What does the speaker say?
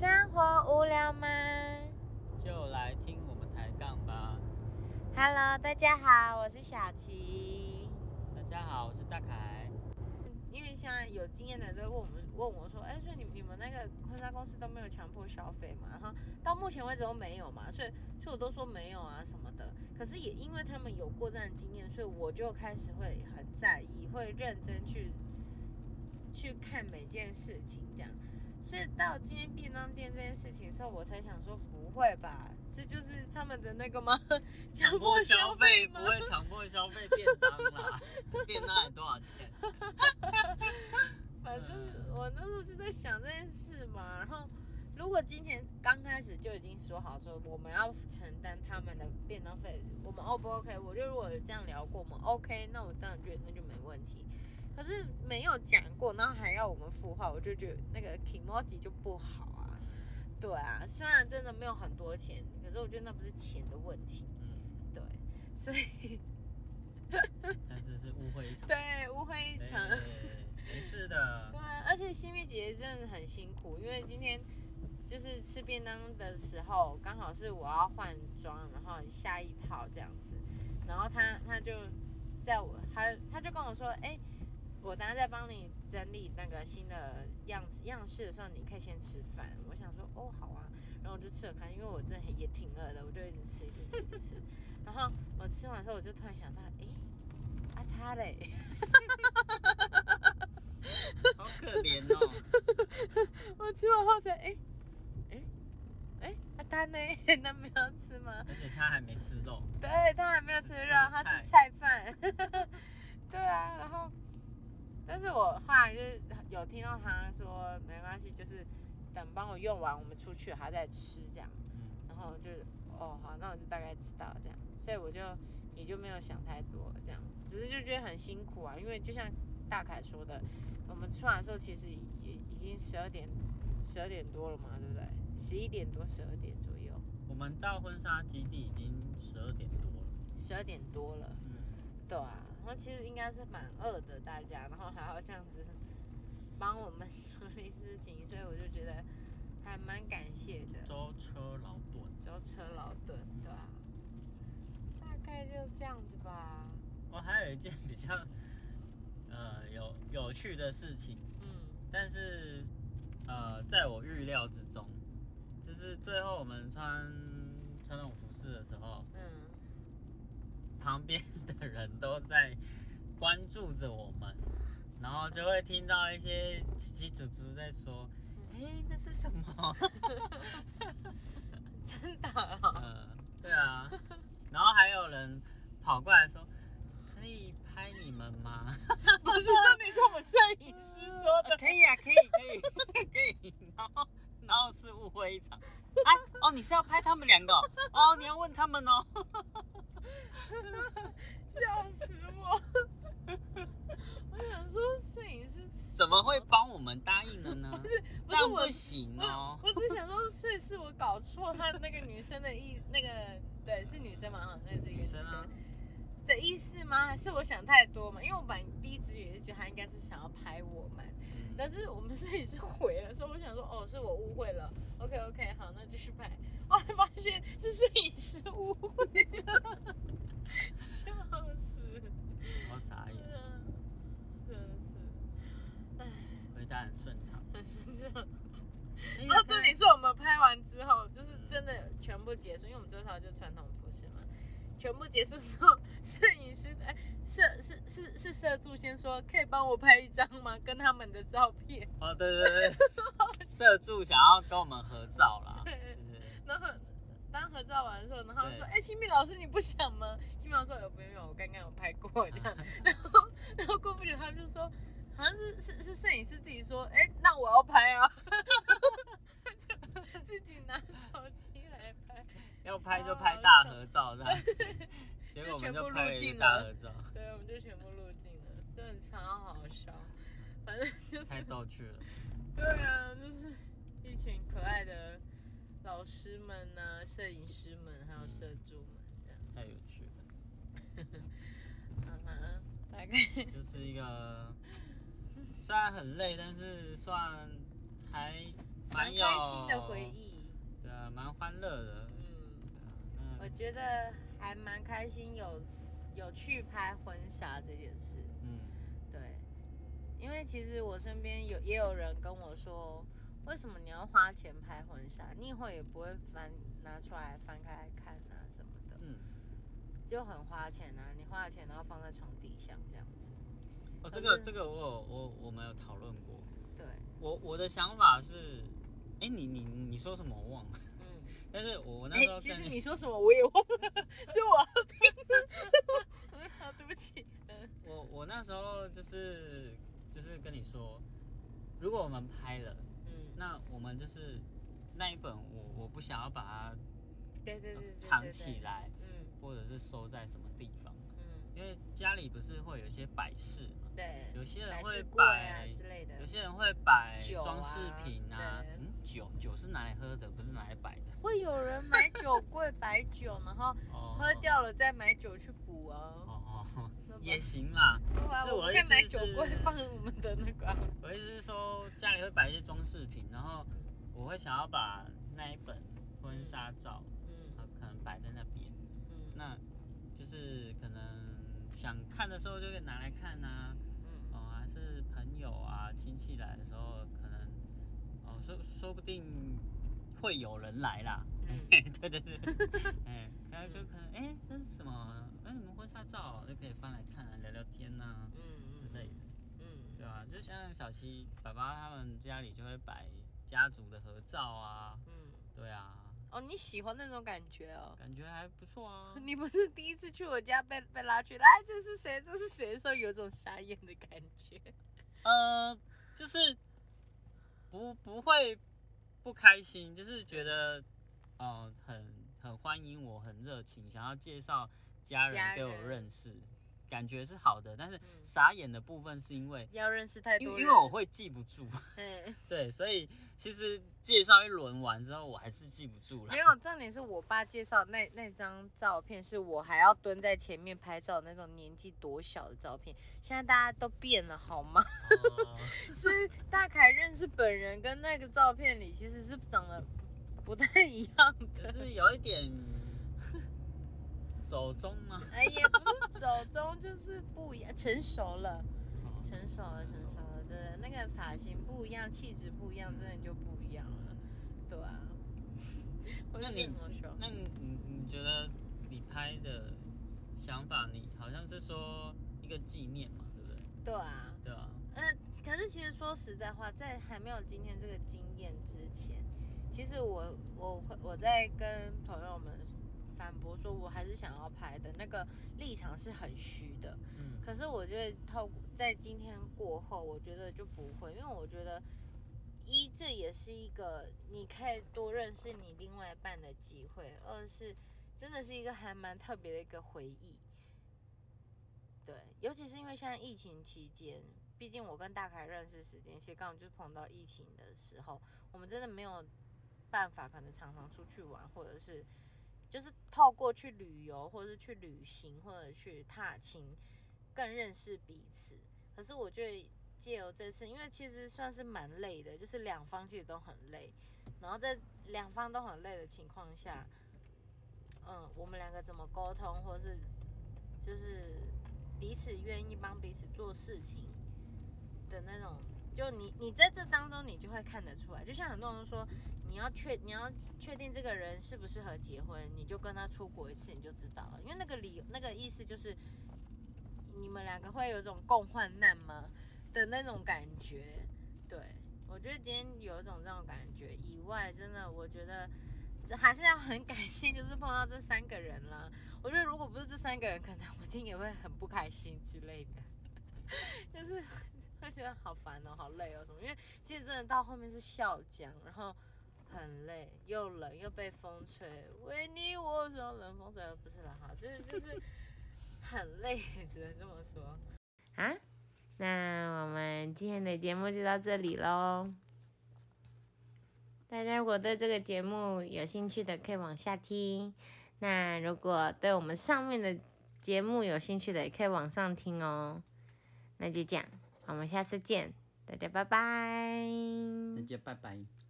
生活无聊吗就来听我们抬杠吧。？Hello，大家好，我是小琪。大家好，我是大凯。因为现在有经验的人都会问我们，问我说，哎、所以你你们那个婚纱公司都没有强迫消费嘛？然后到目前为止都没有嘛，所以所以我都说没有啊什么的。可是也因为他们有过这样的经验，所以我就开始会很在意，会认真去去看每件事情这样。所以到今天便当店这件事情的时候，我才想说不会吧，这就是他们的那个吗？强迫消费不会强迫消费便当啦，便当还多少钱？反正我那时候就在想这件事嘛，然后如果今天刚开始就已经说好说我们要承担他们的便当费，我们 O 不 OK？我就如果有这样聊过，我们 OK，那我当然觉得那就没问题。可是没有讲过，然后还要我们付话，我就觉得那个 emoji 就不好啊。对啊，虽然真的没有很多钱，可是我觉得那不是钱的问题，嗯，对，所以但是是误会一场。对误会一场。对没事的对。啊，而且新蜜姐姐真的很辛苦，因为今天就是吃便当的时候，刚好是我要换装，然后下一套这样子，然后她她就在我她她就跟我说，哎、我等下再帮你整理那个新的样子样式的时候，你可以先吃饭。我想说，哦，好啊，然后我就吃了饭，因为我真的也挺饿的，我就一直吃，一直吃，一直吃。然后我吃完之后，我就突然想到，哎、啊他嘞。好可怜哦。我吃完后才哎哎哎，啊他呢？他没有吃吗？而且他还没吃肉。对他还没有吃吃肉，他吃菜饭。是我后来就是有听到他说没关系，就是等帮我用完，我们出去还再吃这样。嗯，然后就哦好，那我就大概知道这样，所以我就也就没有想太多这样，只是就觉得很辛苦啊，因为就像大凯说的，我们出来的时候其实也已经十二点十二点多了嘛，对不对？十一点多十二点左右，我们到婚纱基地已经十二点多了。十二点多了，嗯，对啊，然后其实应该是蛮饿的大家，然后还要这样子帮我们 处理事情，所以我就觉得还蛮感谢的。舟车劳顿。舟车劳顿，对吧、大概就这样子吧。我还有一件比较呃有有趣的事情，嗯，但是呃在我预料之中，就是最后我们穿穿那种服饰的时候，嗯，旁边的人都在关注着我们，然后就会听到一些奇奇楚楚在说：“哎、那是什么 真的、哦？”呃，对啊，然后还有人跑过来说：“可以拍你们吗？” 不是，这你是我们摄影师说的可以啊，可以，可以，可以。然后，然后是误会一场。啊，哦，你是要拍他们两个哦？哦，你要问他们哦。笑死我！我想说，摄影师怎么会帮我们答应了呢不？是不这样是我不行哦。我只是想说，所以是我搞错他那个女生的意，那个对是女生嘛？哈，那是一个女女生啊的意思吗？还是我想太多嘛？因为我本来第一直觉也是觉得他应该是想要拍我们，嗯但是我们摄影师回了，所以我想说，哦，是我误会了。OK OK，好，那继续拍。后来发现是摄影师误会了，笑死！好傻眼，嗯真的是，唉，回答很顺畅。很顺畅。哎然后重点是我们拍完之后，就是真的全部结束，因为我们这套就传统服饰嘛。全部结束之后，摄影师哎，摄是是是摄助先说，可以帮我拍一张吗？跟他们的照片。哦，对对对，摄助想要跟我们合照啦。对对对然后当合照完的时候，然后说，对哎，新密老师你不想吗？新密老师说，有没有，我刚刚有拍过这样。然后然后过不久他就说，好像是是是摄影师自己说，哎，那我要拍啊，就自己拿手机来拍。要拍就拍大合照这样。结果我们就拍了一个大合照，对，我们就全部录进了，真的超好笑。反正就是，太逗趣了。对啊，就是一群可爱的老师们呐、摄影师们，还有摄助们，这样。太有趣了，嗯哼，大概就是一个虽然很累，但是算还蛮有开心的回，忆。对啊，蛮欢乐的。我觉得还蛮开心有有去拍婚纱这件事。嗯对，因为其实我身边有也有人跟我说，为什么你要花钱拍婚纱？你以后也不会翻拿出来翻开来看啊什么的，嗯，就很花钱啊！你花了钱然后放在床底下这样子。哦，这个这个我有我我们有讨论过。对，我我的想法是，哎、你你你说什么我忘了，嗯，但是我我那哎、时候跟其实你说什么我也忘了，是我。好，对不起。嗯我我那时候就是就是跟你说，如果我们拍了，嗯，那我们就是那一本我我不想要把它对对对藏起。来，对嗯或者是收在什么地方，嗯，因为家里不是会有一些摆饰嘛，对，有些人会摆饰柜啊摆，之类的有。些人会摆装饰品啊，酒酒是拿来喝的，不是拿来摆的。会有人买酒柜摆酒，然后哦喝掉了再买酒去补啊。哦哦，也行啦。对啊，我的我们可以买酒柜放我们的那个啊。我的意思是说，家里会摆一些装饰品，然后我会想要把那一本婚纱照，嗯呃，可能摆在那边，嗯那就是可能想看的时候就可以拿来看啊，嗯哦，还是朋友啊、亲戚来的时候，说说不定会有人来啦。嗯对对 对，哎，然后就可能哎，这是什么？哎，你们婚纱照就可以翻来看啊，聊聊天呐、嗯之类的。嗯对啊，就像小七爸爸他们家里就会摆家族的合照啊，嗯。对啊，哦，你喜欢那种感觉哦？感觉还不错啊。你不是第一次去我家被被拉去，来这是谁？这是谁的时候，有种傻眼的感觉。呃，就是不不会不开心，就是觉得呃很很欢迎我，很热情，想要介绍家家人给我认识，感觉是好的。但是嗯傻眼的部分是因为，要认识太多因为我会记不住，嗯，对，所以其实介绍一轮完之后，我还是记不住了没。有，重点是我爸介绍那那张照片，是我还要蹲在前面拍照那种年纪多小的照片。现在大家都变了好吗？哦 所以大凯认识本人跟那个照片里其实是长得不太一样的。就是有一点走中吗。哎，也不是走中，就是不一样，成熟了，哦成熟了，成熟了。对，那个发型不一样，气质不一样，真的就不一样了。对啊。那你那你你你觉得你拍的想法，你好像是说一个纪念嘛，对不对？对啊。对啊？嗯，可是其实说实在话，在还没有今天这个经验之前，其实我我会我在跟朋友们反驳说，我还是想要拍的那个立场是很虚的。嗯可是我觉得透过在今天过后，我觉得就不会，因为我觉得一这也是一个你可以多认识你另外一半的机会，二是真的是一个还蛮特别的一个回忆。对，尤其是因为现在疫情期间，毕竟我跟大凯认识时间，其实刚好就是碰到疫情的时候，我们真的没有办法，可能常常出去玩，或者是就是透过去旅游，或者是去旅行，或者去踏青，更认识彼此。可是我觉得借由这次，因为其实算是蛮累的，就是两方其实都很累，然后在两方都很累的情况下，嗯，我们两个怎么沟通，或是就是彼此愿意帮彼此做事情的那种，就你你在这当中你就会看得出来，就像很多人说，你要确你要确定这个人适不适合结婚，你就跟他出国一次你就知道了，因为那个理那个意思就是你们两个会有一种共患难吗的那种感觉，对我觉得今天有一种这种感觉以外，真的我觉得。这还是要很感谢，就是碰到这三个人啦。我觉得如果不是这三个人，可能我今天也会很不开心之类的，就是会觉得好烦哦，好累哦什么。因为其实真的到后面是笑僵，然后很累，又冷又被风吹，为你我说冷风吹，不是啦，哈，就是就是 很累，只能这么说。啊，那我们今天的节目就到这里喽。大家如果对这个节目有兴趣的，可以往下听。那如果对我们上面的节目有兴趣的，也可以往上听哦。那就这样，我们下次见，大家拜拜。大家拜拜。